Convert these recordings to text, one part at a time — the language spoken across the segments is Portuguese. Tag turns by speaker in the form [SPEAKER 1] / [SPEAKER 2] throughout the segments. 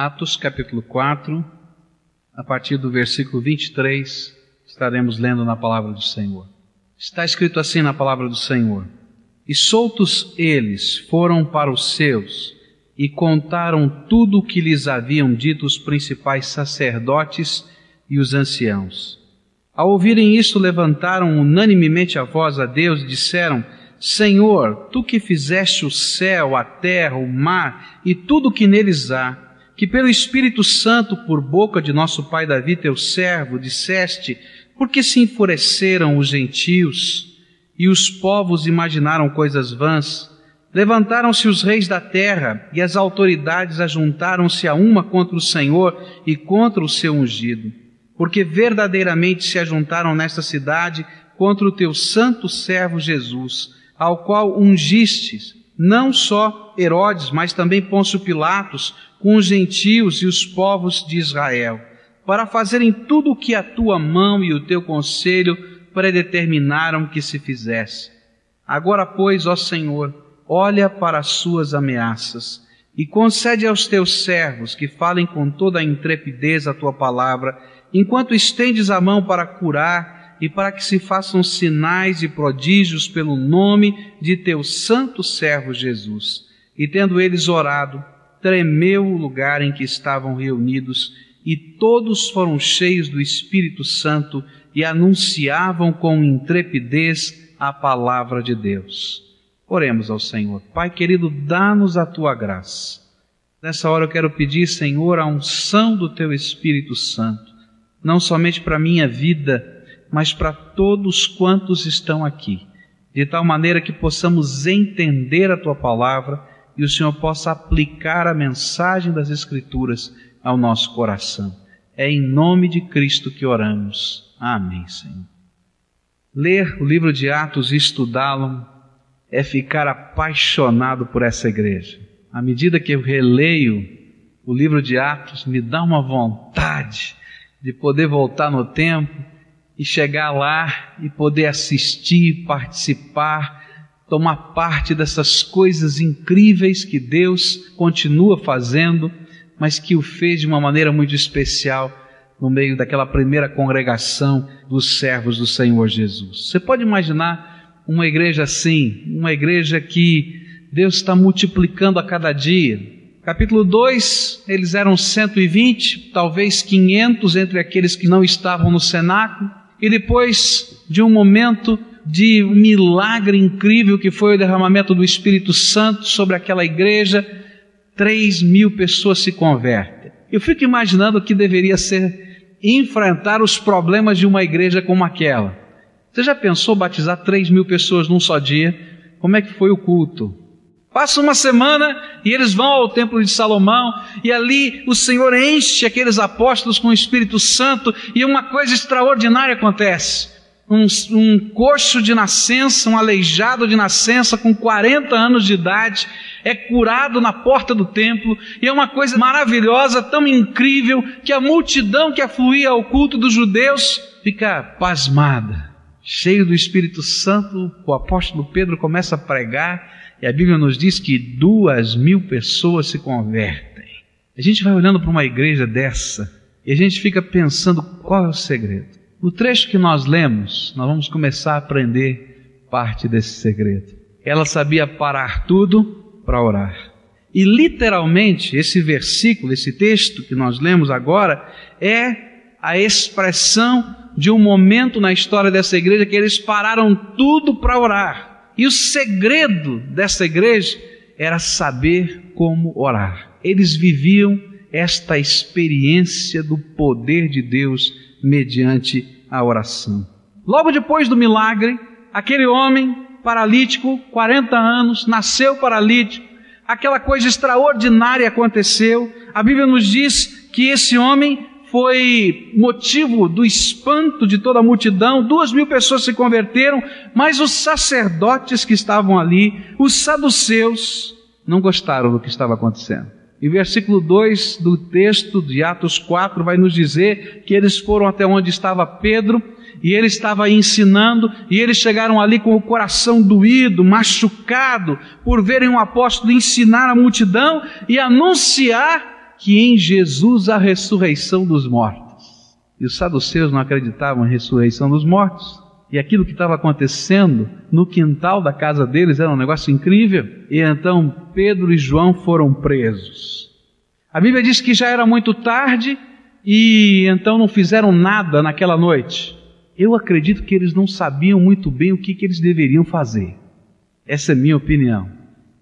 [SPEAKER 1] Atos capítulo 4, a partir do versículo 23, estaremos lendo na palavra do Senhor. Está escrito assim na palavra do Senhor: E soltos eles foram para os seus e contaram tudo o que lhes haviam dito os principais sacerdotes e os anciãos. Ao ouvirem isto, levantaram unanimemente a voz a Deus e disseram: Senhor, tu que fizeste o céu, a terra, o mar e tudo o que neles há, que pelo Espírito Santo, por boca de nosso pai Davi, teu servo, disseste: Por que se enfureceram os gentios e os povos imaginaram coisas vãs? Levantaram-se os reis da terra e as autoridades ajuntaram-se a uma contra o Senhor e contra o seu ungido, porque verdadeiramente se ajuntaram nesta cidade contra o teu santo servo Jesus, ao qual ungistes, não só Herodes, mas também Pôncio Pilatos, com os gentios e os povos de Israel, para fazerem tudo o que a tua mão e o teu conselho predeterminaram que se fizesse. Agora, pois, ó Senhor, olha para as suas ameaças e concede aos teus servos que falem com toda a intrepidez a tua palavra, enquanto estendes a mão para curar e para que se façam sinais e prodígios pelo nome de teu santo servo Jesus. E tendo eles orado, tremeu o lugar em que estavam reunidos, e todos foram cheios do Espírito Santo e anunciavam com intrepidez a palavra de Deus. Oremos ao Senhor. Pai querido, dá-nos a tua graça. Nessa hora eu quero pedir, Senhor, a unção do teu Espírito Santo, não somente para a minha vida, mas para todos quantos estão aqui, de tal maneira que possamos entender a tua palavra e o Senhor possa aplicar a mensagem das Escrituras ao nosso coração. É em nome de Cristo que oramos. Amém, Senhor. Ler o livro de Atos e estudá-lo é ficar apaixonado por essa igreja. À medida que eu releio o livro de Atos, me dá uma vontade de poder voltar no tempo e chegar lá e poder assistir, participar tomar parte dessas coisas incríveis que Deus continua fazendo, mas que o fez de uma maneira muito especial no meio daquela primeira congregação dos servos do Senhor Jesus. Você pode imaginar uma igreja assim, uma igreja que Deus está multiplicando a cada dia. Capítulo 2, eles eram 120, talvez 500 entre aqueles que não estavam no cenáculo, e depois de um momento de milagre incrível que foi o derramamento do Espírito Santo sobre aquela igreja, três mil pessoas se convertem. Eu fico imaginando o que deveria ser enfrentar os problemas de uma igreja como aquela. Você já pensou batizar três mil pessoas num só dia? Como é que foi o culto? Passa uma semana e eles vão ao templo de Salomão e ali o Senhor enche aqueles apóstolos com o Espírito Santo e uma coisa extraordinária acontece um, um coxo de nascença, um aleijado de nascença com 40 anos de idade, é curado na porta do templo, e é uma coisa maravilhosa, tão incrível, que a multidão que afluía ao culto dos judeus fica pasmada. Cheio do Espírito Santo, o apóstolo Pedro começa a pregar, e a Bíblia nos diz que duas mil pessoas se convertem. A gente vai olhando para uma igreja dessa, e a gente fica pensando qual é o segredo. No trecho que nós lemos, nós vamos começar a aprender parte desse segredo. Ela sabia parar tudo para orar. E literalmente, esse versículo, esse texto que nós lemos agora, é a expressão de um momento na história dessa igreja que eles pararam tudo para orar. E o segredo dessa igreja era saber como orar. Eles viviam esta experiência do poder de Deus mediante a oração. Logo depois do milagre, aquele homem paralítico, 40 anos, nasceu paralítico, aquela coisa extraordinária aconteceu. A Bíblia nos diz que esse homem foi motivo do espanto de toda a multidão, duas mil pessoas se converteram, mas os sacerdotes que estavam ali, os saduceus, não gostaram do que estava acontecendo. E versículo 2 do texto de Atos 4 vai nos dizer que eles foram até onde estava Pedro e ele estava ensinando, e eles chegaram ali com o coração doído, machucado, por verem um apóstolo ensinar a multidão e anunciar que em Jesus há ressurreição dos mortos. E os saduceus não acreditavam em ressurreição dos mortos. E aquilo que estava acontecendo no quintal da casa deles era um negócio incrível. E então Pedro e João foram presos. A Bíblia diz que já era muito tarde e então não fizeram nada naquela noite. Eu acredito que eles não sabiam muito bem o que, que eles deveriam fazer. Essa é minha opinião.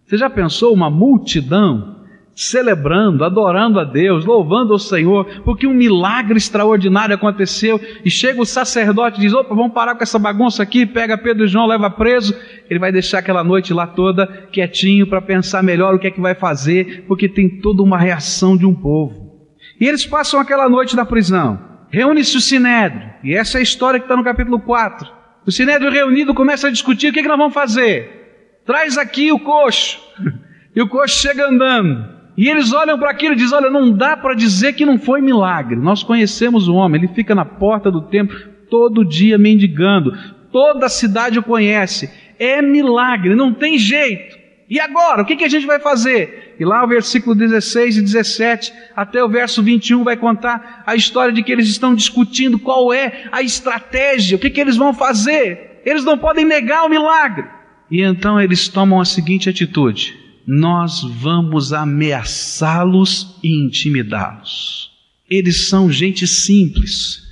[SPEAKER 1] Você já pensou uma multidão celebrando, adorando a Deus, louvando o Senhor, porque um milagre extraordinário aconteceu, e chega o sacerdote e diz: opa, vamos parar com essa bagunça aqui, pega Pedro e João, leva preso. Ele vai deixar aquela noite lá toda quietinho para pensar melhor o que é que vai fazer, porque tem toda uma reação de um povo. E eles passam aquela noite na prisão. Reúne-se o Sinédrio, e essa é a história que está no capítulo 4. O Sinédrio reunido começa a discutir o que, é que nós vamos fazer. Traz aqui o coxo. E o coxo chega andando. E eles olham para aquilo e dizem: Olha, não dá para dizer que não foi milagre. Nós conhecemos o homem, ele fica na porta do templo todo dia mendigando. Toda a cidade o conhece. É milagre, não tem jeito. E agora, o que, que a gente vai fazer? E lá o versículo 16 e 17, até o verso 21, vai contar a história de que eles estão discutindo qual é a estratégia, o que, que eles vão fazer. Eles não podem negar o milagre. E então eles tomam a seguinte atitude: nós vamos ameaçá-los e intimidá-los. Eles são gente simples.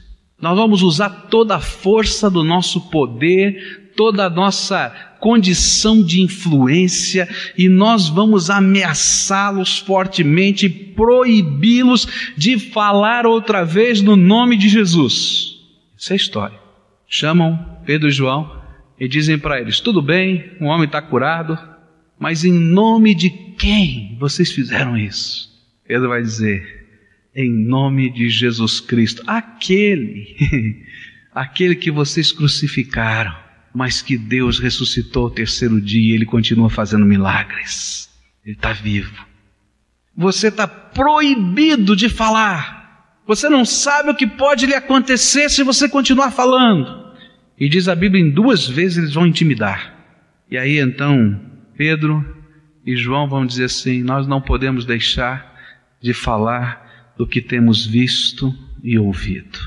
[SPEAKER 1] Nós vamos usar toda a força do nosso poder, toda a nossa condição de influência e nós vamos ameaçá-los fortemente, proibi-los de falar outra vez no nome de Jesus. Essa é a história. Chamam Pedro e João e dizem para eles: tudo bem, o homem está curado, mas em nome de quem vocês fizeram isso? Pedro vai dizer: em nome de Jesus Cristo, aquele, aquele que vocês crucificaram, mas que Deus ressuscitou ao terceiro dia e ele continua fazendo milagres. Ele está vivo. Você está proibido de falar. Você não sabe o que pode lhe acontecer se você continuar falando. E diz a Bíblia: em duas vezes eles vão intimidar. E aí então Pedro e João vão dizer assim: Nós não podemos deixar de falar do que temos visto e ouvido.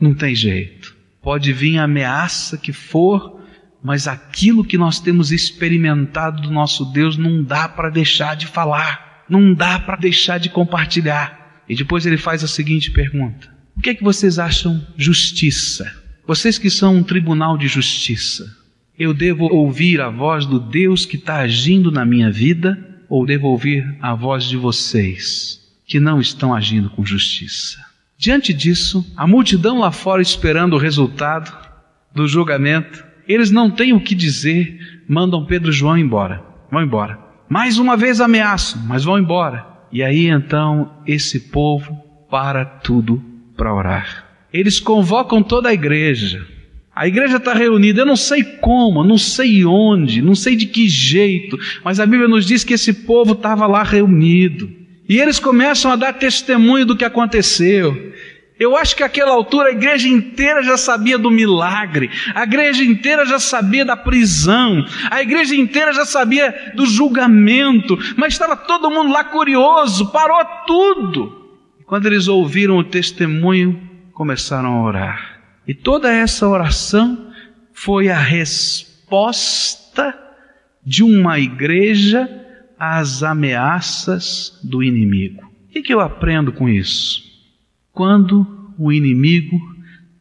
[SPEAKER 1] Não tem jeito. Pode vir a ameaça que for, mas aquilo que nós temos experimentado do nosso Deus não dá para deixar de falar, não dá para deixar de compartilhar. E depois ele faz a seguinte pergunta: O que é que vocês acham justiça? Vocês que são um tribunal de justiça, eu devo ouvir a voz do Deus que está agindo na minha vida ou devo ouvir a voz de vocês que não estão agindo com justiça? Diante disso, a multidão lá fora esperando o resultado do julgamento, eles não têm o que dizer, mandam Pedro e João embora. Vão embora. Mais uma vez ameaçam, mas vão embora. E aí então esse povo para tudo para orar. Eles convocam toda a igreja a igreja está reunida, eu não sei como, não sei onde, não sei de que jeito, mas a Bíblia nos diz que esse povo estava lá reunido. E eles começam a dar testemunho do que aconteceu. Eu acho que àquela altura a igreja inteira já sabia do milagre, a igreja inteira já sabia da prisão, a igreja inteira já sabia do julgamento, mas estava todo mundo lá curioso, parou tudo. Quando eles ouviram o testemunho, começaram a orar. E toda essa oração foi a resposta de uma igreja às ameaças do inimigo. O que, eu aprendo com isso? Quando o inimigo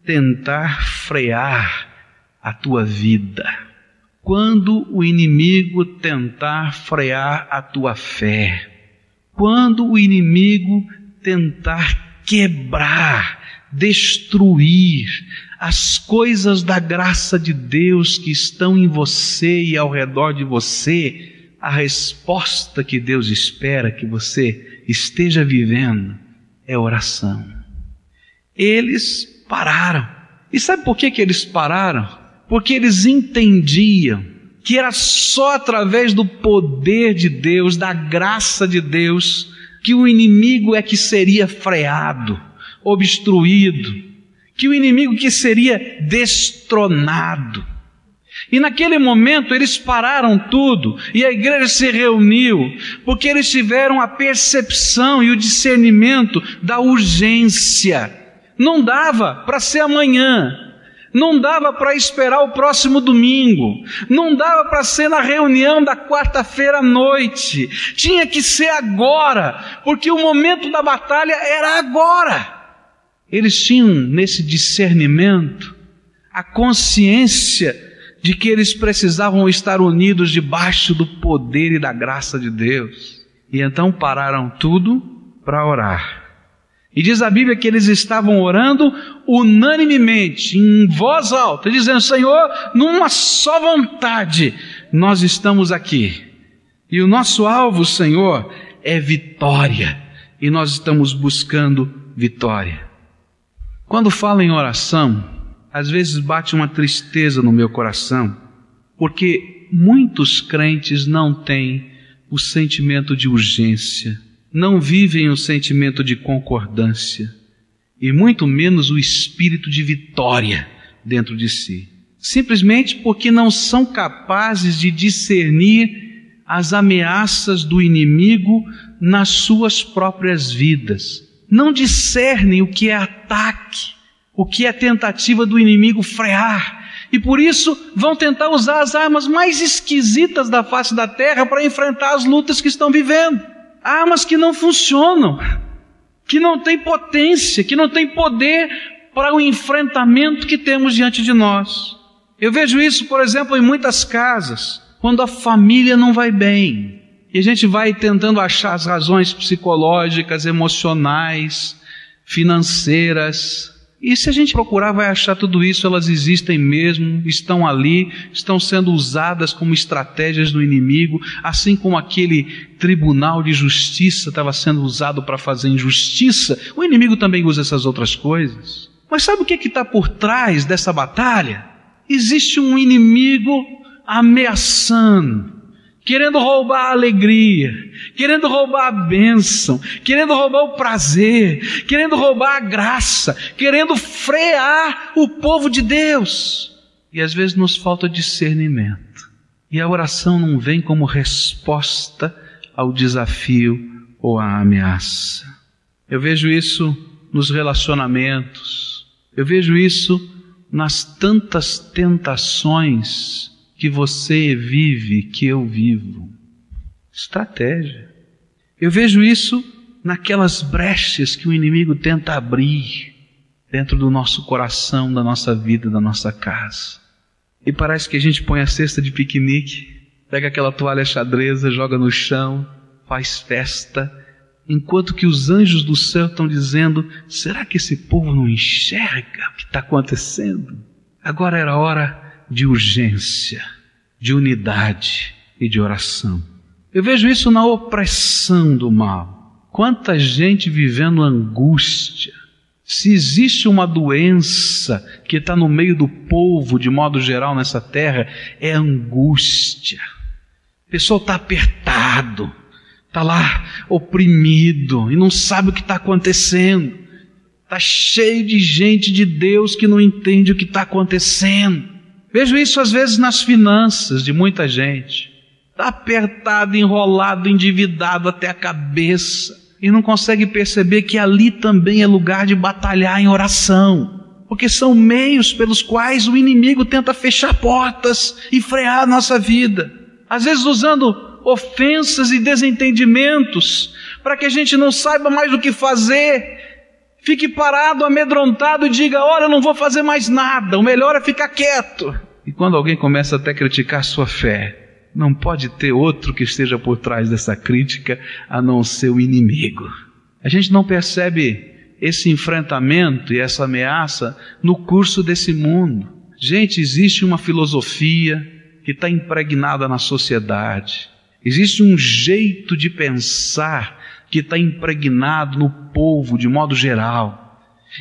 [SPEAKER 1] tentar frear a tua vida, quando o inimigo tentar frear a tua fé, quando o inimigo tentar quebrar destruir as coisas da graça de Deus que estão em você e ao redor de você, a resposta que Deus espera que você esteja vivendo é oração. Eles pararam. E sabe por que, que eles pararam? Porque eles entendiam que era só através do poder de Deus, da graça de Deus, que o inimigo é que seria freado obstruído, que o inimigo que seria destronado. E naquele momento eles pararam tudo e a igreja se reuniu, porque eles tiveram a percepção e o discernimento da urgência. Não dava para ser amanhã, não dava para esperar o próximo domingo, não dava para ser na reunião da quarta-feira à noite, tinha que ser agora, porque o momento da batalha era agora. Eles tinham nesse discernimento a consciência de que eles precisavam estar unidos debaixo do poder e da graça de Deus. E então pararam tudo para orar. E diz a Bíblia que eles estavam orando unanimemente, em voz alta, dizendo: Senhor, numa só vontade, nós estamos aqui. E o nosso alvo, Senhor, é vitória. E nós estamos buscando vitória. Quando falo em oração, às vezes bate uma tristeza no meu coração, porque muitos crentes não têm o sentimento de urgência, não vivem o sentimento de concordância e muito menos o espírito de vitória dentro de si. Simplesmente porque não são capazes de discernir as ameaças do inimigo nas suas próprias vidas. Não discernem o que é ataque o que é tentativa do inimigo frear. E por isso vão tentar usar as armas mais esquisitas da face da terra para enfrentar as lutas que estão vivendo. Armas que não funcionam, que não têm potência, que não têm poder para o enfrentamento que temos diante de nós. Eu vejo isso, por exemplo, em muitas casas, quando a família não vai bem. E a gente vai tentando achar as razões psicológicas, emocionais, financeiras, e se a gente procurar, vai achar tudo isso, elas existem mesmo, estão ali, estão sendo usadas como estratégias do inimigo, assim como aquele tribunal de justiça estava sendo usado para fazer injustiça, o inimigo também usa essas outras coisas. Mas sabe o que é está por trás dessa batalha? Existe um inimigo ameaçando, querendo roubar a alegria, querendo roubar a bênção, querendo roubar o prazer, querendo roubar a graça, querendo frear o povo de Deus. E às vezes nos falta discernimento. E a oração não vem como resposta ao desafio ou à ameaça. Eu vejo isso nos relacionamentos, eu vejo isso nas tantas tentações que você vive, que eu vivo. Estratégia. Eu vejo isso naquelas brechas que o inimigo tenta abrir dentro do nosso coração, da nossa vida, da nossa casa. E parece que a gente põe a cesta de piquenique, pega aquela toalha xadreza, joga no chão, faz festa, enquanto que os anjos do céu estão dizendo: será que esse povo não enxerga o que está acontecendo? Agora era hora de urgência, de unidade e de oração. Eu vejo isso na opressão do mal. Quanta gente vivendo angústia. Se existe uma doença que está no meio do povo, de modo geral, nessa terra, é angústia. O pessoal está apertado, está lá oprimido e não sabe o que está acontecendo. Está cheio de gente de Deus que não entende o que está acontecendo. Vejo isso às vezes nas finanças de muita gente. Está apertado, enrolado, endividado até a cabeça e não consegue perceber que ali também é lugar de batalhar em oração, porque são meios pelos quais o inimigo tenta fechar portas e frear a nossa vida. Às vezes usando ofensas e desentendimentos para que a gente não saiba mais o que fazer Fique parado, amedrontado e diga: Olha, eu não vou fazer mais nada, o melhor é ficar quieto. E quando alguém começa até a criticar sua fé, não pode ter outro que esteja por trás dessa crítica a não ser o inimigo. A gente não percebe esse enfrentamento e essa ameaça no curso desse mundo. Gente, existe uma filosofia que está impregnada na sociedade. Existe um jeito de pensar que está impregnado no povo de modo geral.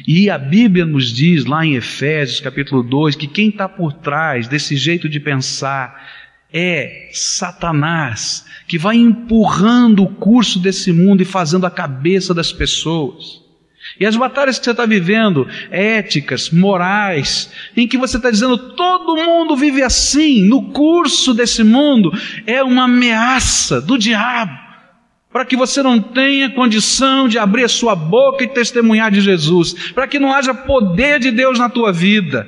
[SPEAKER 1] E a Bíblia nos diz lá em Efésios capítulo 2 que quem está por trás desse jeito de pensar é Satanás, que vai empurrando o curso desse mundo e fazendo a cabeça das pessoas. E as batalhas que você está vivendo, éticas, morais, em que você está dizendo todo mundo vive assim, no curso desse mundo, é uma ameaça do diabo, para que você não tenha condição de abrir a sua boca e testemunhar de Jesus, para que não haja poder de Deus na tua vida,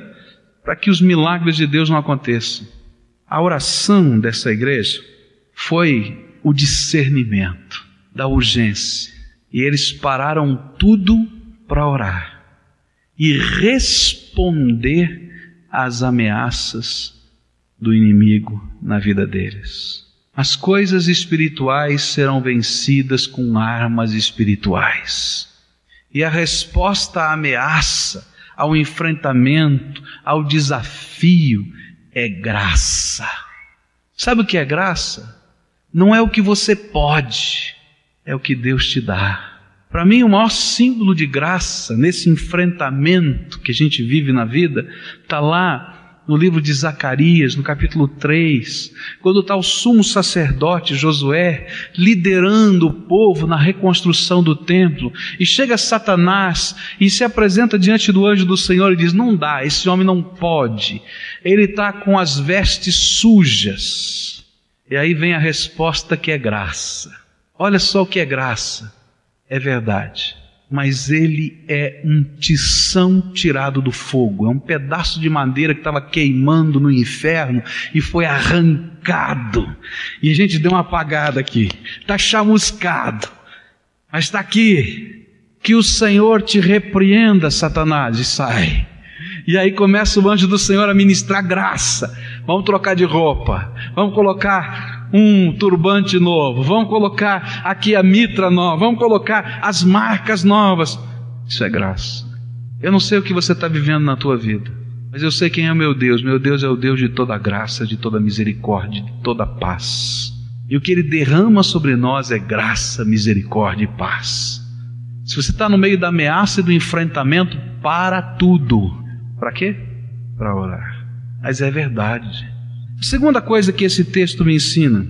[SPEAKER 1] para que os milagres de Deus não aconteçam. A oração dessa igreja foi o discernimento da urgência. E eles pararam tudo para orar e responder às ameaças do inimigo na vida deles. As coisas espirituais serão vencidas com armas espirituais. E a resposta à ameaça, ao enfrentamento, ao desafio é graça. Sabe o que é graça? Não é o que você pode, é o que Deus te dá. Para mim, o maior símbolo de graça nesse enfrentamento que a gente vive na vida está lá no livro de Zacarias, no capítulo 3, quando está o sumo sacerdote Josué liderando o povo na reconstrução do templo, e chega Satanás e se apresenta diante do anjo do Senhor e diz: Não dá, esse homem não pode, ele está com as vestes sujas. E aí vem a resposta que é graça. Olha só o que é graça é verdade, mas ele é um tição tirado do fogo, é um pedaço de madeira que estava queimando no inferno e foi arrancado. E a gente deu uma apagada aqui, está chamuscado, mas está aqui. Que o Senhor te repreenda, Satanás, e sai. E aí começa o anjo do Senhor a ministrar graça. Vamos trocar de roupa, vamos colocar um turbante novo, vamos colocar aqui a mitra nova, vamos colocar as marcas novas. Isso é graça. Eu não sei o que você está vivendo na tua vida, mas eu sei quem é o meu Deus. Meu Deus é o Deus de toda graça, de toda misericórdia, de toda paz. E o que Ele derrama sobre nós é graça, misericórdia e paz. Se você está no meio da ameaça e do enfrentamento, para tudo. Para quê? Para orar. Mas é verdade. Segunda coisa que esse texto me ensina: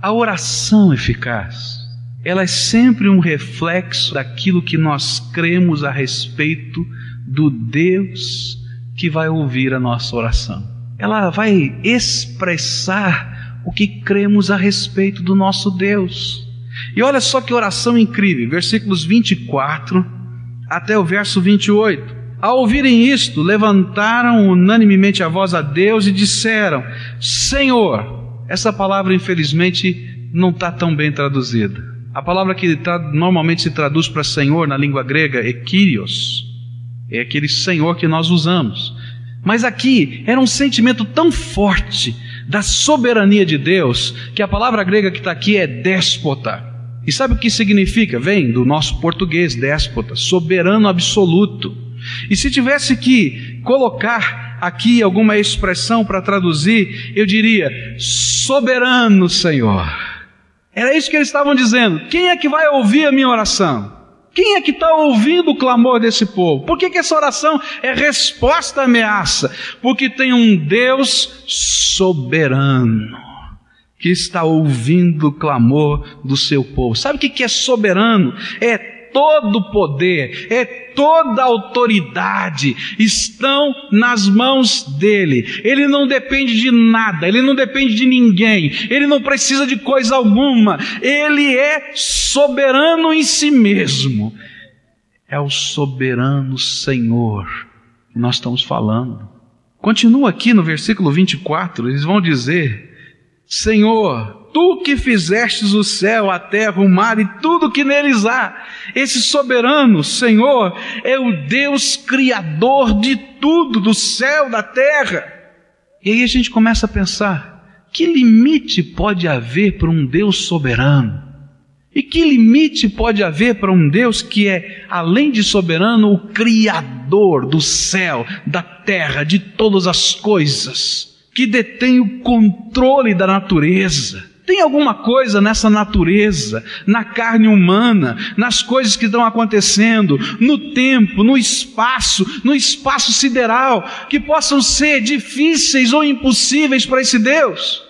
[SPEAKER 1] a oração eficaz. Ela é sempre um reflexo daquilo que nós cremos a respeito do Deus que vai ouvir a nossa oração. Ela vai expressar o que cremos a respeito do nosso Deus. E olha só que oração incrível, versículos 24 até o verso 28. Ao ouvirem isto, levantaram unanimemente a voz a Deus e disseram: Senhor, essa palavra infelizmente não está tão bem traduzida. A palavra que tá, normalmente se traduz para Senhor na língua grega é Kyrios, é aquele Senhor que nós usamos. Mas aqui era um sentimento tão forte da soberania de Deus que a palavra grega que está aqui é déspota. E sabe o que significa? Vem do nosso português, déspota, soberano absoluto. E se tivesse que colocar aqui alguma expressão para traduzir, eu diria: soberano Senhor. Era isso que eles estavam dizendo. Quem é que vai ouvir a minha oração? Quem é que está ouvindo o clamor desse povo? Por que, que essa oração é resposta à ameaça? Porque tem um Deus soberano que está ouvindo o clamor do seu povo. Sabe o que, que é soberano? É todo poder, é toda autoridade estão nas mãos dele. Ele não depende de nada, ele não depende de ninguém, ele não precisa de coisa alguma. Ele é soberano em si mesmo. É o soberano Senhor que nós estamos falando. Continua aqui no versículo 24, eles vão dizer: Senhor, tu que fizestes o céu, a terra, o mar e tudo que neles há. Esse soberano Senhor é o Deus criador de tudo, do céu, da terra. E aí a gente começa a pensar: que limite pode haver para um Deus soberano? E que limite pode haver para um Deus que é, além de soberano, o Criador do céu, da terra, de todas as coisas, que detém o controle da natureza? Tem alguma coisa nessa natureza, na carne humana, nas coisas que estão acontecendo, no tempo, no espaço, no espaço sideral, que possam ser difíceis ou impossíveis para esse Deus?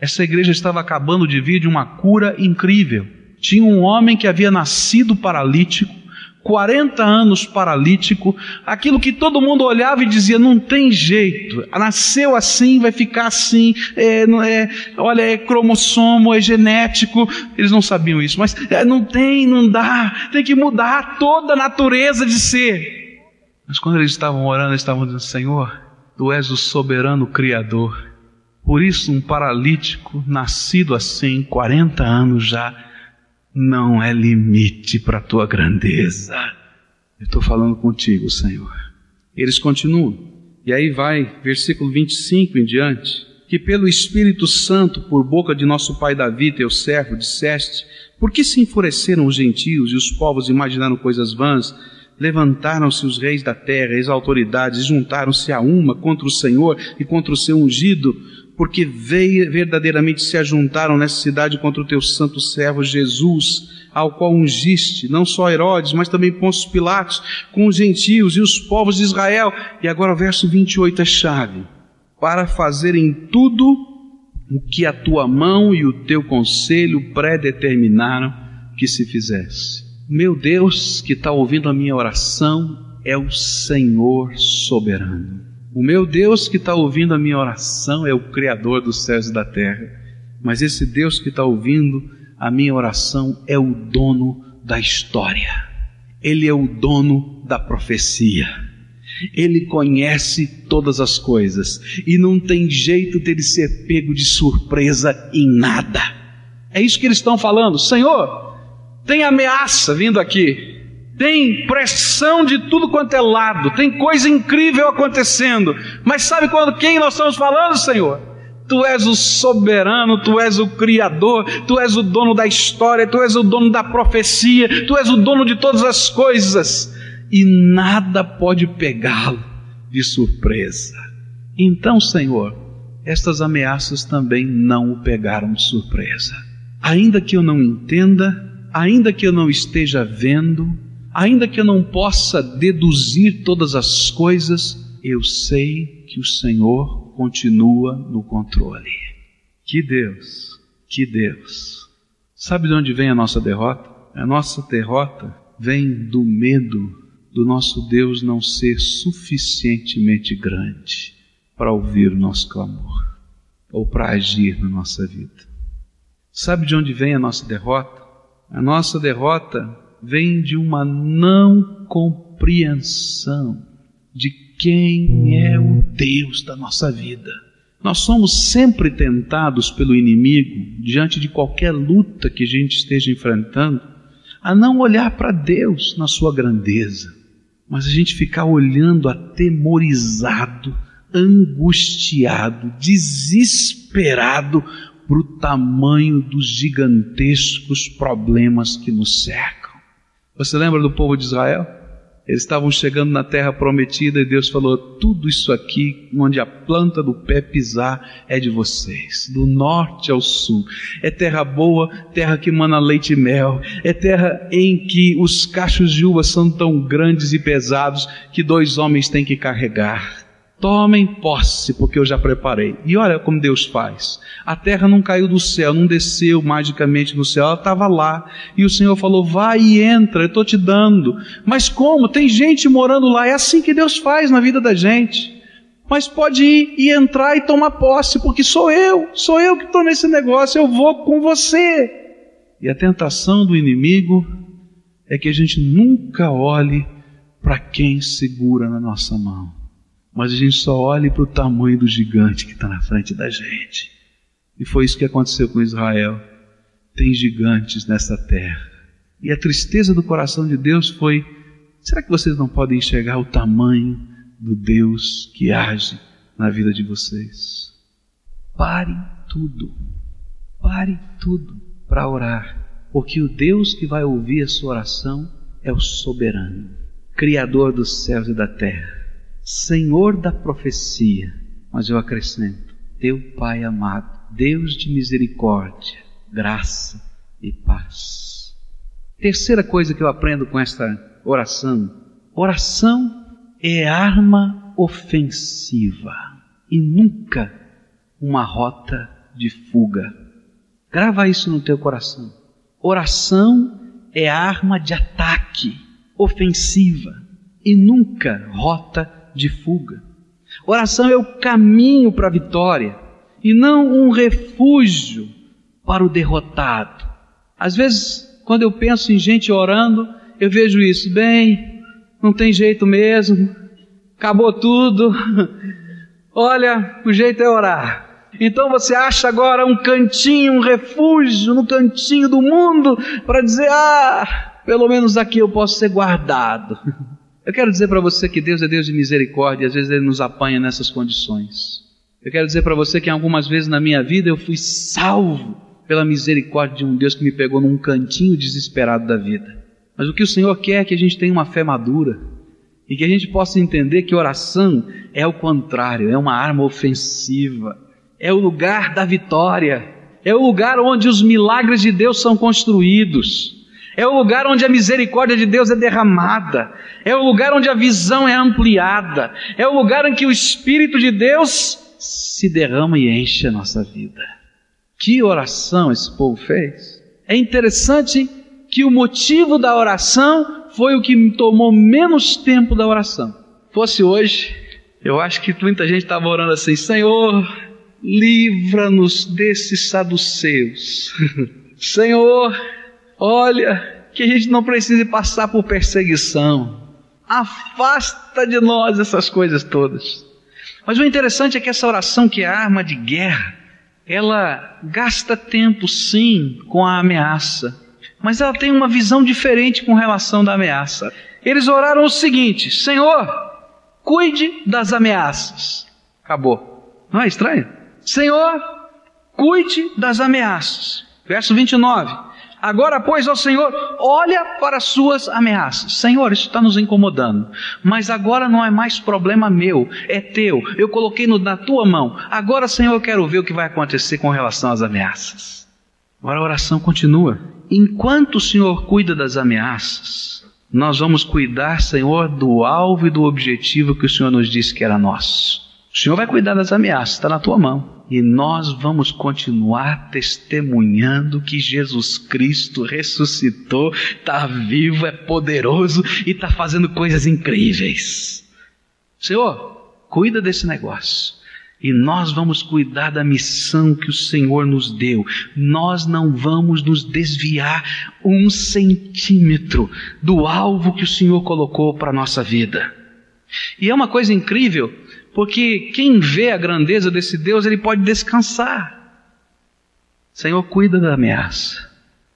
[SPEAKER 1] Essa igreja estava acabando de vir de uma cura incrível. Tinha um homem que havia nascido paralítico, 40 anos paralítico, aquilo que todo mundo olhava e dizia: não tem jeito, nasceu assim, vai ficar assim, é, é, olha, é cromossomo, é genético. Eles não sabiam isso, mas é, não tem, não dá, tem que mudar toda a natureza de ser. Mas quando eles estavam orando, eles estavam dizendo: Senhor, tu és o soberano Criador. Por isso, um paralítico, nascido assim, 40 anos já, não é limite para a tua grandeza. Eu estou falando contigo, Senhor. Eles continuam. E aí vai, versículo 25 em diante. Que pelo Espírito Santo, por boca de nosso pai Davi, teu servo, disseste: Por que se enfureceram os gentios e os povos imaginaram coisas vãs? Levantaram-se os reis da terra, as autoridades, juntaram-se a uma contra o Senhor e contra o seu ungido porque verdadeiramente se ajuntaram nessa cidade contra o teu santo servo Jesus, ao qual ungiste, não só Herodes, mas também Pôncio Pilatos, com os gentios e os povos de Israel. E agora o verso 28 é chave. Para fazerem tudo o que a tua mão e o teu conselho predeterminaram que se fizesse. Meu Deus, que está ouvindo a minha oração, é o Senhor soberano. O meu Deus que está ouvindo a minha oração é o Criador dos céus e da terra, mas esse Deus que está ouvindo a minha oração é o dono da história, ele é o dono da profecia. Ele conhece todas as coisas e não tem jeito dele ser pego de surpresa em nada. É isso que eles estão falando. Senhor, tem ameaça vindo aqui tem pressão de tudo quanto é lado, tem coisa incrível acontecendo. Mas sabe quando quem nós estamos falando, Senhor? Tu és o soberano, tu és o criador, tu és o dono da história, tu és o dono da profecia, tu és o dono de todas as coisas. E nada pode pegá-lo de surpresa. Então, Senhor, estas ameaças também não o pegaram de surpresa. Ainda que eu não entenda, ainda que eu não esteja vendo, Ainda que eu não possa deduzir todas as coisas, eu sei que o Senhor continua no controle. Que Deus, que Deus. Sabe de onde vem a nossa derrota? A nossa derrota vem do medo do nosso Deus não ser suficientemente grande para ouvir o nosso clamor ou para agir na nossa vida. Sabe de onde vem a nossa derrota? A nossa derrota vem de uma não compreensão de quem é o Deus da nossa vida. Nós somos sempre tentados pelo inimigo, diante de qualquer luta que a gente esteja enfrentando, a não olhar para Deus na sua grandeza, mas a gente ficar olhando atemorizado, angustiado, desesperado para o tamanho dos gigantescos problemas que nos cercam. Você lembra do povo de Israel? Eles estavam chegando na terra prometida e Deus falou: tudo isso aqui, onde a planta do pé pisar, é de vocês, do norte ao sul. É terra boa, terra que mana leite e mel. É terra em que os cachos de uva são tão grandes e pesados que dois homens têm que carregar. Tomem posse, porque eu já preparei. E olha como Deus faz. A terra não caiu do céu, não desceu magicamente no céu, ela estava lá. E o Senhor falou: vai e entra, eu estou te dando. Mas como? Tem gente morando lá. É assim que Deus faz na vida da gente. Mas pode ir e entrar e tomar posse, porque sou eu, sou eu que estou nesse negócio, eu vou com você. E a tentação do inimigo é que a gente nunca olhe para quem segura na nossa mão mas a gente só olha para o tamanho do gigante que está na frente da gente. E foi isso que aconteceu com Israel. Tem gigantes nessa terra. E a tristeza do coração de Deus foi: será que vocês não podem enxergar o tamanho do Deus que age na vida de vocês? Pare tudo, pare tudo para orar, porque o Deus que vai ouvir a sua oração é o soberano, Criador dos céus e da terra Senhor da profecia, mas eu acrescento, teu Pai amado, Deus de misericórdia, graça e paz. Terceira coisa que eu aprendo com esta oração: oração é arma ofensiva e nunca uma rota de fuga. Grava isso no teu coração. Oração é arma de ataque ofensiva e nunca rota de fuga. Oração é o caminho para a vitória e não um refúgio para o derrotado. Às vezes, quando eu penso em gente orando, eu vejo isso, bem, não tem jeito mesmo, acabou tudo. Olha, o jeito é orar. Então você acha agora um cantinho, um refúgio no cantinho do mundo para dizer: ah, pelo menos aqui eu posso ser guardado. Eu quero dizer para você que Deus é Deus de misericórdia e às vezes Ele nos apanha nessas condições. Eu quero dizer para você que algumas vezes na minha vida eu fui salvo pela misericórdia de um Deus que me pegou num cantinho desesperado da vida. Mas o que o Senhor quer é que a gente tenha uma fé madura e que a gente possa entender que oração é o contrário, é uma arma ofensiva, é o lugar da vitória, é o lugar onde os milagres de Deus são construídos. É o lugar onde a misericórdia de Deus é derramada. É o lugar onde a visão é ampliada. É o lugar em que o Espírito de Deus se derrama e enche a nossa vida. Que oração esse povo fez? É interessante que o motivo da oração foi o que tomou menos tempo da oração. Fosse hoje, eu acho que muita gente estava orando assim: Senhor, livra-nos desses saduceus. Senhor, olha, que a gente não precise passar por perseguição. Afasta de nós essas coisas todas. Mas o interessante é que essa oração, que é arma de guerra, ela gasta tempo sim com a ameaça, mas ela tem uma visão diferente com relação da ameaça. Eles oraram o seguinte: Senhor, cuide das ameaças. Acabou. Não é estranho? Senhor, cuide das ameaças. Verso 29. Agora, pois, ó Senhor, olha para as suas ameaças. Senhor, isso está nos incomodando. Mas agora não é mais problema meu, é teu. Eu coloquei no, na tua mão. Agora, Senhor, eu quero ver o que vai acontecer com relação às ameaças. Agora a oração continua. Enquanto o Senhor cuida das ameaças, nós vamos cuidar, Senhor, do alvo e do objetivo que o Senhor nos disse que era nosso. O Senhor vai cuidar das ameaças, está na tua mão e nós vamos continuar testemunhando que Jesus Cristo ressuscitou, está vivo, é poderoso e está fazendo coisas incríveis. Senhor, cuida desse negócio. E nós vamos cuidar da missão que o Senhor nos deu. Nós não vamos nos desviar um centímetro do alvo que o Senhor colocou para a nossa vida. E é uma coisa incrível, porque quem vê a grandeza desse Deus, ele pode descansar. Senhor, cuida da ameaça,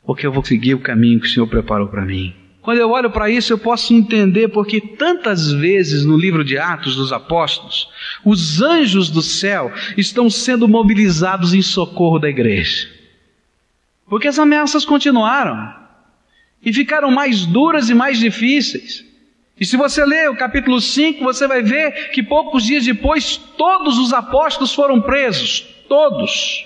[SPEAKER 1] porque eu vou seguir o caminho que o Senhor preparou para mim. Quando eu olho para isso, eu posso entender porque tantas vezes no livro de Atos dos Apóstolos, os anjos do céu estão sendo mobilizados em socorro da igreja. Porque as ameaças continuaram e ficaram mais duras e mais difíceis. E se você ler o capítulo 5, você vai ver que poucos dias depois todos os apóstolos foram presos. Todos.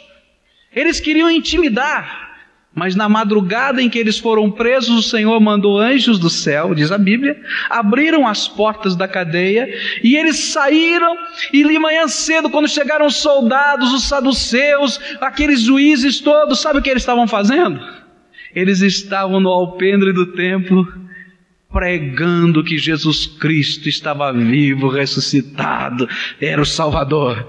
[SPEAKER 1] Eles queriam intimidar. Mas na madrugada em que eles foram presos, o Senhor mandou anjos do céu, diz a Bíblia, abriram as portas da cadeia e eles saíram. E de manhã cedo, quando chegaram os soldados, os saduceus, aqueles juízes todos, sabe o que eles estavam fazendo? Eles estavam no alpendre do templo pregando que Jesus Cristo estava vivo, ressuscitado, era o Salvador.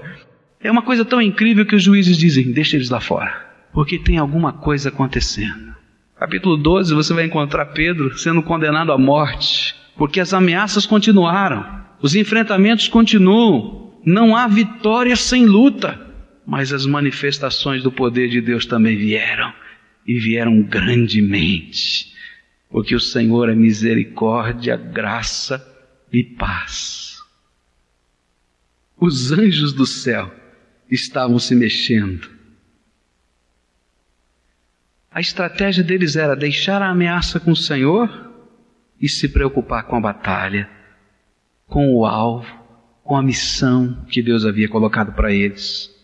[SPEAKER 1] É uma coisa tão incrível que os juízes dizem: deixa eles lá fora, porque tem alguma coisa acontecendo. Capítulo 12, você vai encontrar Pedro sendo condenado à morte, porque as ameaças continuaram, os enfrentamentos continuam, não há vitória sem luta, mas as manifestações do poder de Deus também vieram, e vieram grandemente porque o Senhor é misericórdia, graça e paz. Os anjos do céu estavam se mexendo. A estratégia deles era deixar a ameaça com o Senhor e se preocupar com a batalha, com o alvo, com a missão que Deus havia colocado para eles.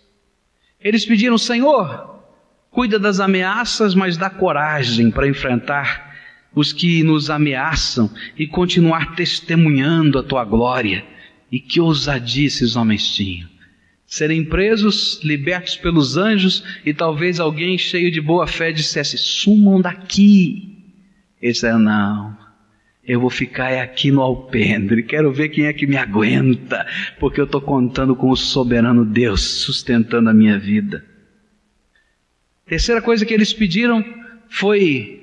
[SPEAKER 1] Eles pediram, Senhor, cuida das ameaças, mas dá coragem para enfrentar os que nos ameaçam e continuar testemunhando a tua glória. E que ousadia esses homens tinham. Serem presos, libertos pelos anjos, e talvez alguém cheio de boa fé dissesse: sumam daqui. Eles disseram: não, eu vou ficar aqui no alpendre, quero ver quem é que me aguenta, porque eu estou contando com o soberano Deus sustentando a minha vida. Terceira coisa que eles pediram foi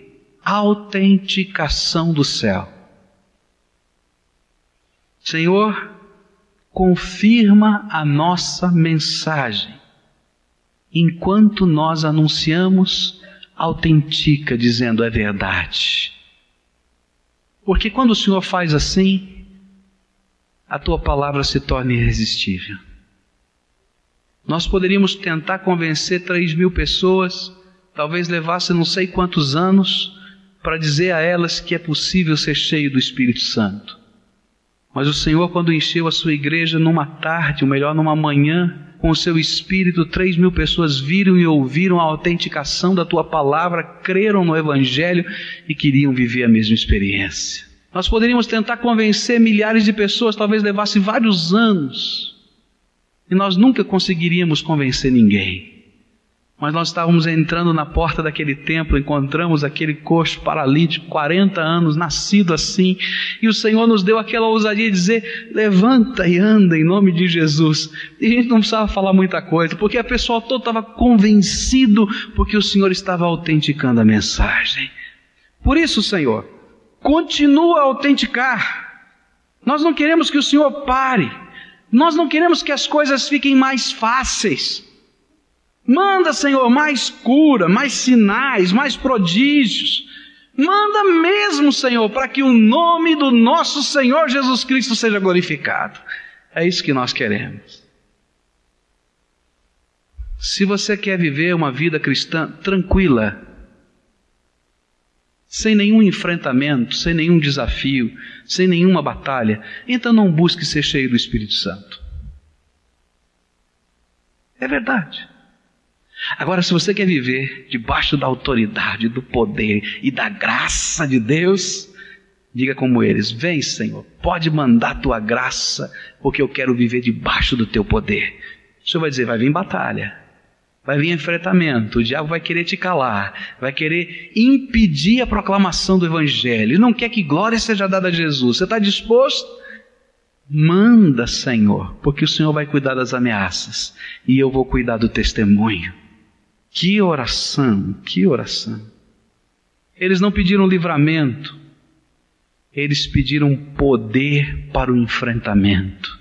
[SPEAKER 1] autenticação do céu. Senhor, confirma a nossa mensagem. Enquanto nós anunciamos, autentica, dizendo é verdade. Porque quando o Senhor faz assim, a tua palavra se torna irresistível. Nós poderíamos tentar convencer três mil pessoas, talvez levasse não sei quantos anos, para dizer a elas que é possível ser cheio do Espírito Santo. Mas o Senhor, quando encheu a sua igreja numa tarde, ou melhor, numa manhã, com o seu Espírito, três mil pessoas viram e ouviram a autenticação da tua palavra, creram no Evangelho e queriam viver a mesma experiência. Nós poderíamos tentar convencer milhares de pessoas, talvez levasse vários anos, e nós nunca conseguiríamos convencer ninguém. Mas nós estávamos entrando na porta daquele templo, encontramos aquele coxo paralítico, 40 anos, nascido assim, e o Senhor nos deu aquela ousadia de dizer: levanta e anda em nome de Jesus. E a gente não precisava falar muita coisa, porque a pessoa toda estava convencido, porque o Senhor estava autenticando a mensagem. Por isso, Senhor, continua a autenticar. Nós não queremos que o Senhor pare, nós não queremos que as coisas fiquem mais fáceis. Manda, Senhor, mais cura, mais sinais, mais prodígios. Manda mesmo, Senhor, para que o nome do nosso Senhor Jesus Cristo seja glorificado. É isso que nós queremos. Se você quer viver uma vida cristã tranquila, sem nenhum enfrentamento, sem nenhum desafio, sem nenhuma batalha, então não busque ser cheio do Espírito Santo. É verdade. Agora, se você quer viver debaixo da autoridade, do poder e da graça de Deus, diga como eles: Vem, Senhor, pode mandar tua graça, porque eu quero viver debaixo do teu poder. O Senhor vai dizer: vai vir batalha, vai vir enfrentamento, o diabo vai querer te calar, vai querer impedir a proclamação do Evangelho, não quer que glória seja dada a Jesus. Você está disposto? Manda, Senhor, porque o Senhor vai cuidar das ameaças e eu vou cuidar do testemunho. Que oração, que oração. Eles não pediram livramento, eles pediram poder para o enfrentamento.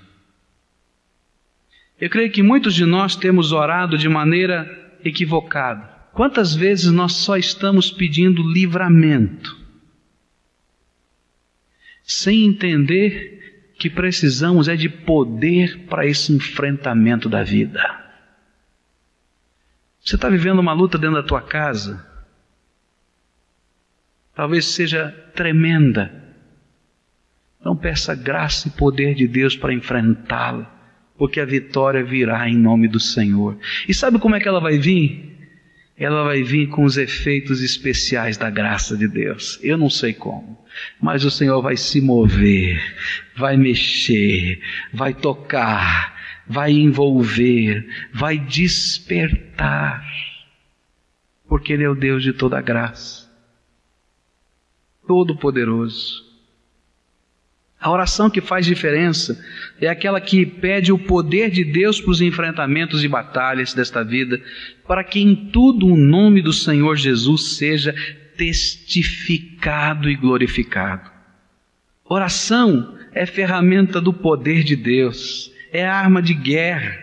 [SPEAKER 1] Eu creio que muitos de nós temos orado de maneira equivocada. Quantas vezes nós só estamos pedindo livramento, sem entender que precisamos é de poder para esse enfrentamento da vida. Você está vivendo uma luta dentro da tua casa? Talvez seja tremenda. Então peça graça e poder de Deus para enfrentá-la, porque a vitória virá em nome do Senhor. E sabe como é que ela vai vir? Ela vai vir com os efeitos especiais da graça de Deus. Eu não sei como, mas o Senhor vai se mover, vai mexer, vai tocar, vai envolver, vai despertar, porque Ele é o Deus de toda graça, todo-poderoso. A oração que faz diferença é aquela que pede o poder de Deus para os enfrentamentos e batalhas desta vida, para que em tudo o nome do Senhor Jesus seja testificado e glorificado. Oração é ferramenta do poder de Deus é arma de guerra.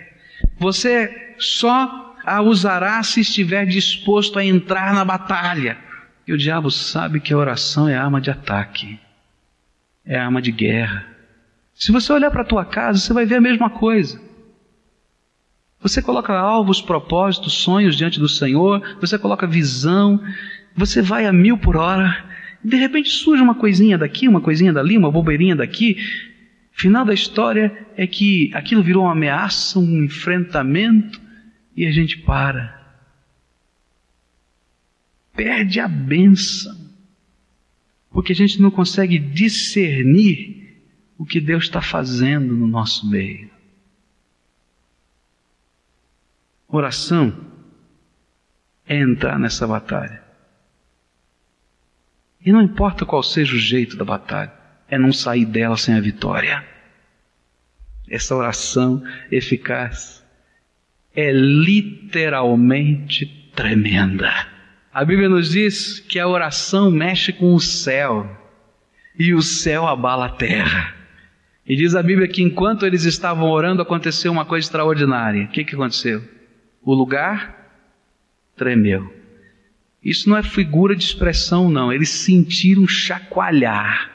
[SPEAKER 1] Você só a usará se estiver disposto a entrar na batalha. E o diabo sabe que a oração é arma de ataque, é arma de guerra. Se você olhar para a tua casa, você vai ver a mesma coisa. Você coloca alvos, propósitos, sonhos diante do Senhor, você coloca visão, você vai a mil por hora, de repente surge uma coisinha daqui, uma coisinha dali, uma bobeirinha daqui, Final da história é que aquilo virou uma ameaça, um enfrentamento, e a gente para. Perde a bênção, porque a gente não consegue discernir o que Deus está fazendo no nosso meio. Oração é entrar nessa batalha. E não importa qual seja o jeito da batalha, é não sair dela sem a vitória. Essa oração eficaz é literalmente tremenda. A Bíblia nos diz que a oração mexe com o céu e o céu abala a terra. E diz a Bíblia que enquanto eles estavam orando aconteceu uma coisa extraordinária. O que, que aconteceu? O lugar tremeu. Isso não é figura de expressão, não. Eles sentiram chacoalhar.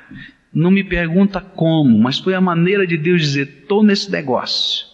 [SPEAKER 1] Não me pergunta como, mas foi a maneira de Deus dizer: estou nesse negócio.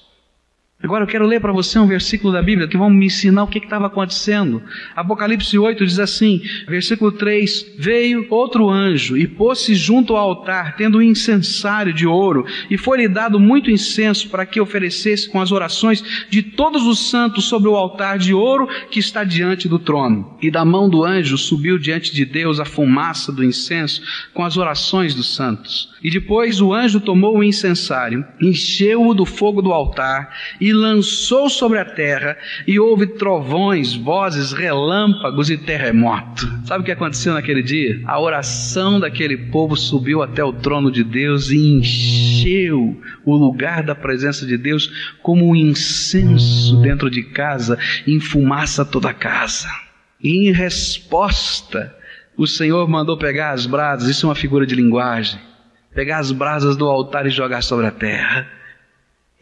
[SPEAKER 1] Agora eu quero ler para você um versículo da Bíblia que vão me ensinar o que estava acontecendo. Apocalipse 8 diz assim, versículo 3: Veio outro anjo e pôs-se junto ao altar, tendo um incensário de ouro, e foi-lhe dado muito incenso para que oferecesse com as orações de todos os santos sobre o altar de ouro que está diante do trono. E da mão do anjo subiu diante de Deus a fumaça do incenso com as orações dos santos. E depois o anjo tomou o incensário, encheu-o do fogo do altar e lançou sobre a terra, e houve trovões, vozes, relâmpagos e terremoto. Sabe o que aconteceu naquele dia? A oração daquele povo subiu até o trono de Deus e encheu o lugar da presença de Deus como um incenso dentro de casa, enfumaça toda a casa. E em resposta, o Senhor mandou pegar as brasas, isso é uma figura de linguagem, pegar as brasas do altar e jogar sobre a terra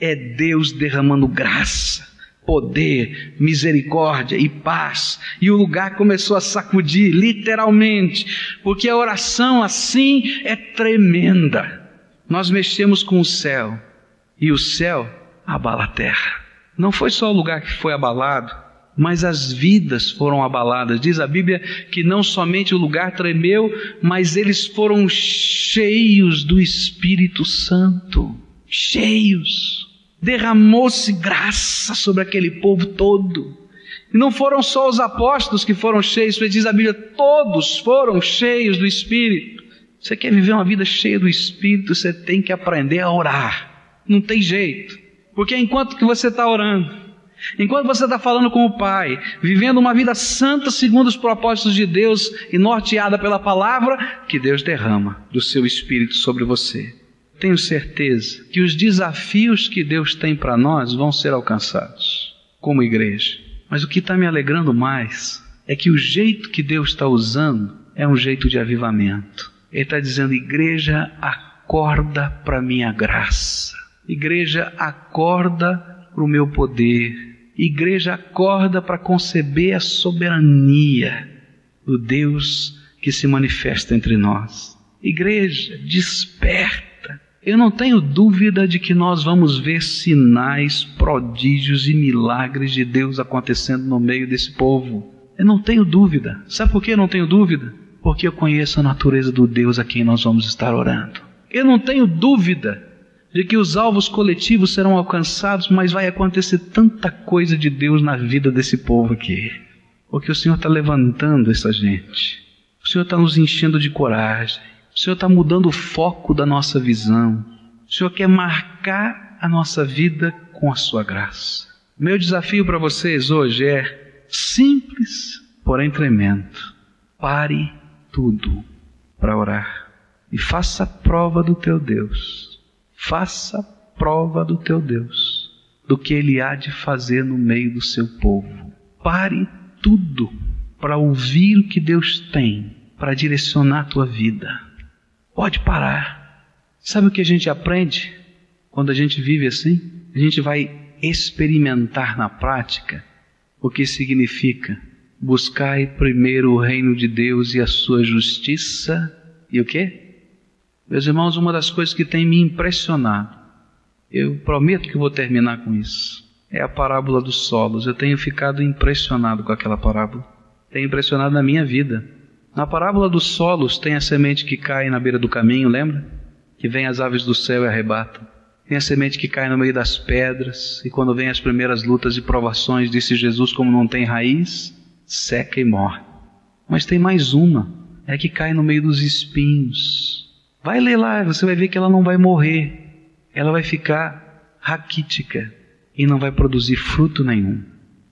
[SPEAKER 1] é Deus derramando graça, poder, misericórdia e paz. E o lugar começou a sacudir, literalmente, porque a oração assim é tremenda. Nós mexemos com o céu e o céu abala a terra. Não foi só o lugar que foi abalado, mas as vidas foram abaladas. Diz a Bíblia que não somente o lugar tremeu, mas eles foram cheios do Espírito Santo. Cheios derramou-se graça sobre aquele povo todo. E não foram só os apóstolos que foram cheios, porque diz a Bíblia, todos foram cheios do Espírito. Você quer viver uma vida cheia do Espírito, você tem que aprender a orar. Não tem jeito. Porque enquanto que você está orando, enquanto você está falando com o Pai, vivendo uma vida santa segundo os propósitos de Deus e norteada pela palavra, que Deus derrama do seu Espírito sobre você tenho certeza que os desafios que Deus tem para nós vão ser alcançados como igreja. Mas o que está me alegrando mais é que o jeito que Deus está usando é um jeito de avivamento. Ele está dizendo: igreja, acorda para minha graça. Igreja, acorda para o meu poder. Igreja, acorda para conceber a soberania do Deus que se manifesta entre nós. Igreja, desperta eu não tenho dúvida de que nós vamos ver sinais, prodígios e milagres de Deus acontecendo no meio desse povo. Eu não tenho dúvida. Sabe por que eu não tenho dúvida? Porque eu conheço a natureza do Deus a quem nós vamos estar orando. Eu não tenho dúvida de que os alvos coletivos serão alcançados, mas vai acontecer tanta coisa de Deus na vida desse povo aqui. Porque o Senhor está levantando essa gente. O Senhor está nos enchendo de coragem. O Senhor está mudando o foco da nossa visão. O Senhor quer marcar a nossa vida com a sua graça. Meu desafio para vocês hoje é simples, porém tremendo. Pare tudo para orar e faça prova do teu Deus. Faça prova do teu Deus, do que Ele há de fazer no meio do seu povo. Pare tudo para ouvir o que Deus tem para direcionar a tua vida. Pode parar. Sabe o que a gente aprende quando a gente vive assim? A gente vai experimentar na prática o que significa buscai primeiro o reino de Deus e a sua justiça e o que? Meus irmãos, uma das coisas que tem me impressionado, eu prometo que vou terminar com isso, é a parábola dos solos. Eu tenho ficado impressionado com aquela parábola. Tem impressionado na minha vida. Na parábola dos solos tem a semente que cai na beira do caminho, lembra? Que vem as aves do céu e arrebatam. Tem a semente que cai no meio das pedras, e quando vem as primeiras lutas e provações, disse Jesus, como não tem raiz, seca e morre. Mas tem mais uma, é que cai no meio dos espinhos. Vai ler lá, você vai ver que ela não vai morrer, ela vai ficar raquítica e não vai produzir fruto nenhum.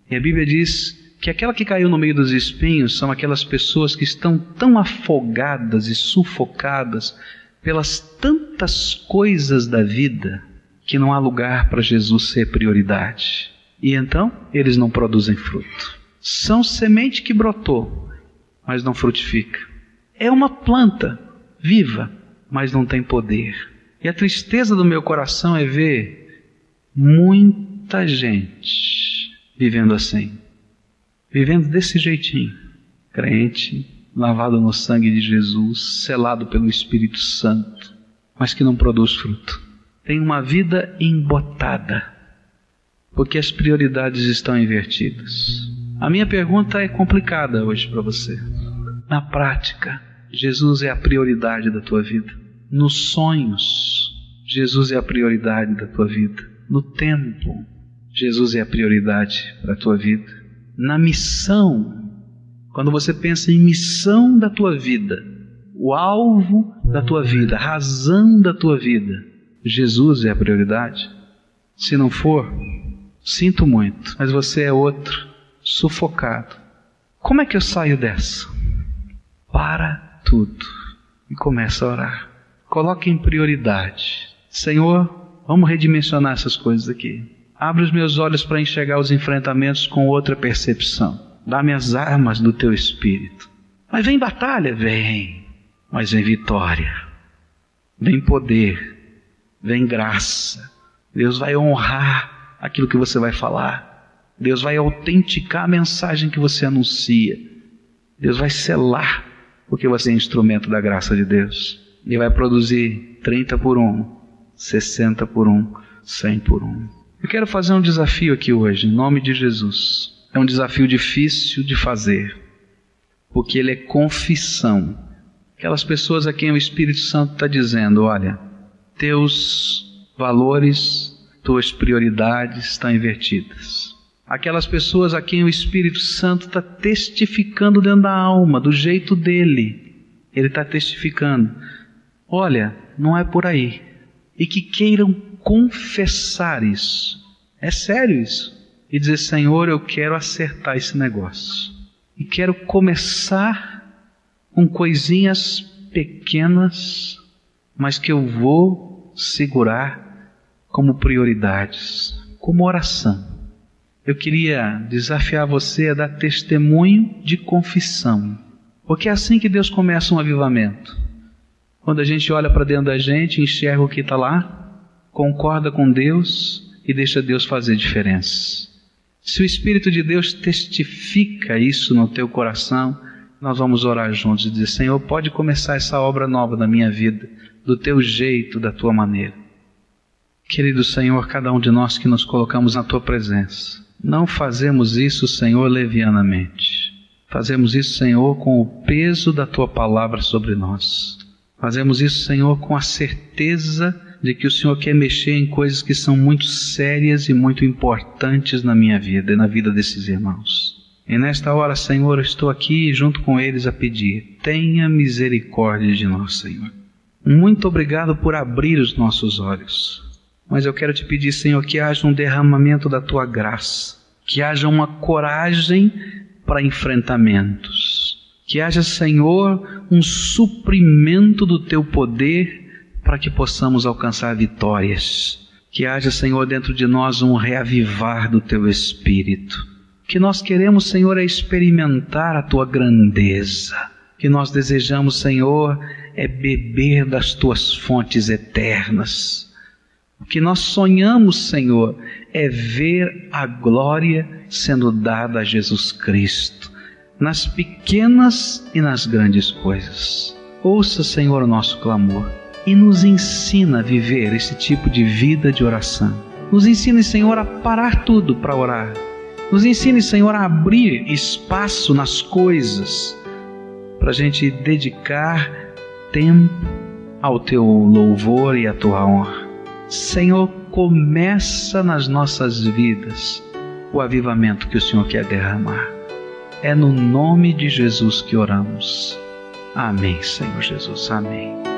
[SPEAKER 1] E a Bíblia diz que aquela que caiu no meio dos espinhos são aquelas pessoas que estão tão afogadas e sufocadas pelas tantas coisas da vida que não há lugar para Jesus ser prioridade. E então eles não produzem fruto. São semente que brotou, mas não frutifica. É uma planta viva, mas não tem poder. E a tristeza do meu coração é ver muita gente vivendo assim vivendo desse jeitinho, crente, lavado no sangue de Jesus, selado pelo Espírito Santo, mas que não produz fruto. Tem uma vida embotada, porque as prioridades estão invertidas. A minha pergunta é complicada hoje para você. Na prática, Jesus é a prioridade da tua vida. Nos sonhos, Jesus é a prioridade da tua vida. No tempo, Jesus é a prioridade para a tua vida na missão, quando você pensa em missão da tua vida, o alvo da tua vida, a razão da tua vida, Jesus é a prioridade? Se não for, sinto muito, mas você é outro, sufocado. Como é que eu saio dessa? Para tudo e começa a orar. Coloque em prioridade. Senhor, vamos redimensionar essas coisas aqui. Abre os meus olhos para enxergar os enfrentamentos com outra percepção. Dá-me as armas do teu espírito. Mas vem batalha? Vem. Mas vem vitória. Vem poder. Vem graça. Deus vai honrar aquilo que você vai falar. Deus vai autenticar a mensagem que você anuncia. Deus vai selar, porque você é instrumento da graça de Deus. E vai produzir 30 por 1, 60 por 1, 100 por 1. Eu quero fazer um desafio aqui hoje, em nome de Jesus. É um desafio difícil de fazer, porque ele é confissão. Aquelas pessoas a quem o Espírito Santo está dizendo: olha, teus valores, tuas prioridades estão invertidas. Aquelas pessoas a quem o Espírito Santo está testificando dentro da alma, do jeito dele. Ele está testificando: olha, não é por aí. E que queiram confessar isso. É sério isso. E dizer: Senhor, eu quero acertar esse negócio. E quero começar com coisinhas pequenas, mas que eu vou segurar como prioridades, como oração. Eu queria desafiar você a dar testemunho de confissão, porque é assim que Deus começa um avivamento. Quando a gente olha para dentro da gente, enxerga o que está lá, concorda com Deus e deixa Deus fazer diferença. Se o Espírito de Deus testifica isso no teu coração, nós vamos orar juntos e dizer: Senhor, pode começar essa obra nova na minha vida, do teu jeito, da tua maneira. Querido Senhor, cada um de nós que nos colocamos na tua presença, não fazemos isso, Senhor, levianamente. Fazemos isso, Senhor, com o peso da tua palavra sobre nós. Fazemos isso, Senhor, com a certeza de que o Senhor quer mexer em coisas que são muito sérias e muito importantes na minha vida e na vida desses irmãos. E nesta hora, Senhor, eu estou aqui junto com eles a pedir: tenha misericórdia de nós, Senhor. Muito obrigado por abrir os nossos olhos. Mas eu quero te pedir, Senhor, que haja um derramamento da tua graça, que haja uma coragem para enfrentamentos, que haja, Senhor, um suprimento do teu poder para que possamos alcançar vitórias. Que haja, Senhor, dentro de nós um reavivar do teu espírito. Que nós queremos, Senhor, é experimentar a tua grandeza. Que nós desejamos, Senhor, é beber das tuas fontes eternas. O que nós sonhamos, Senhor, é ver a glória sendo dada a Jesus Cristo, nas pequenas e nas grandes coisas. Ouça, Senhor, o nosso clamor e nos ensina a viver esse tipo de vida de oração. Nos ensine, Senhor, a parar tudo para orar. Nos ensine, Senhor, a abrir espaço nas coisas para a gente dedicar tempo ao teu louvor e à tua honra. Senhor, começa nas nossas vidas o avivamento que o Senhor quer derramar. É no nome de Jesus que oramos. Amém, Senhor Jesus. Amém.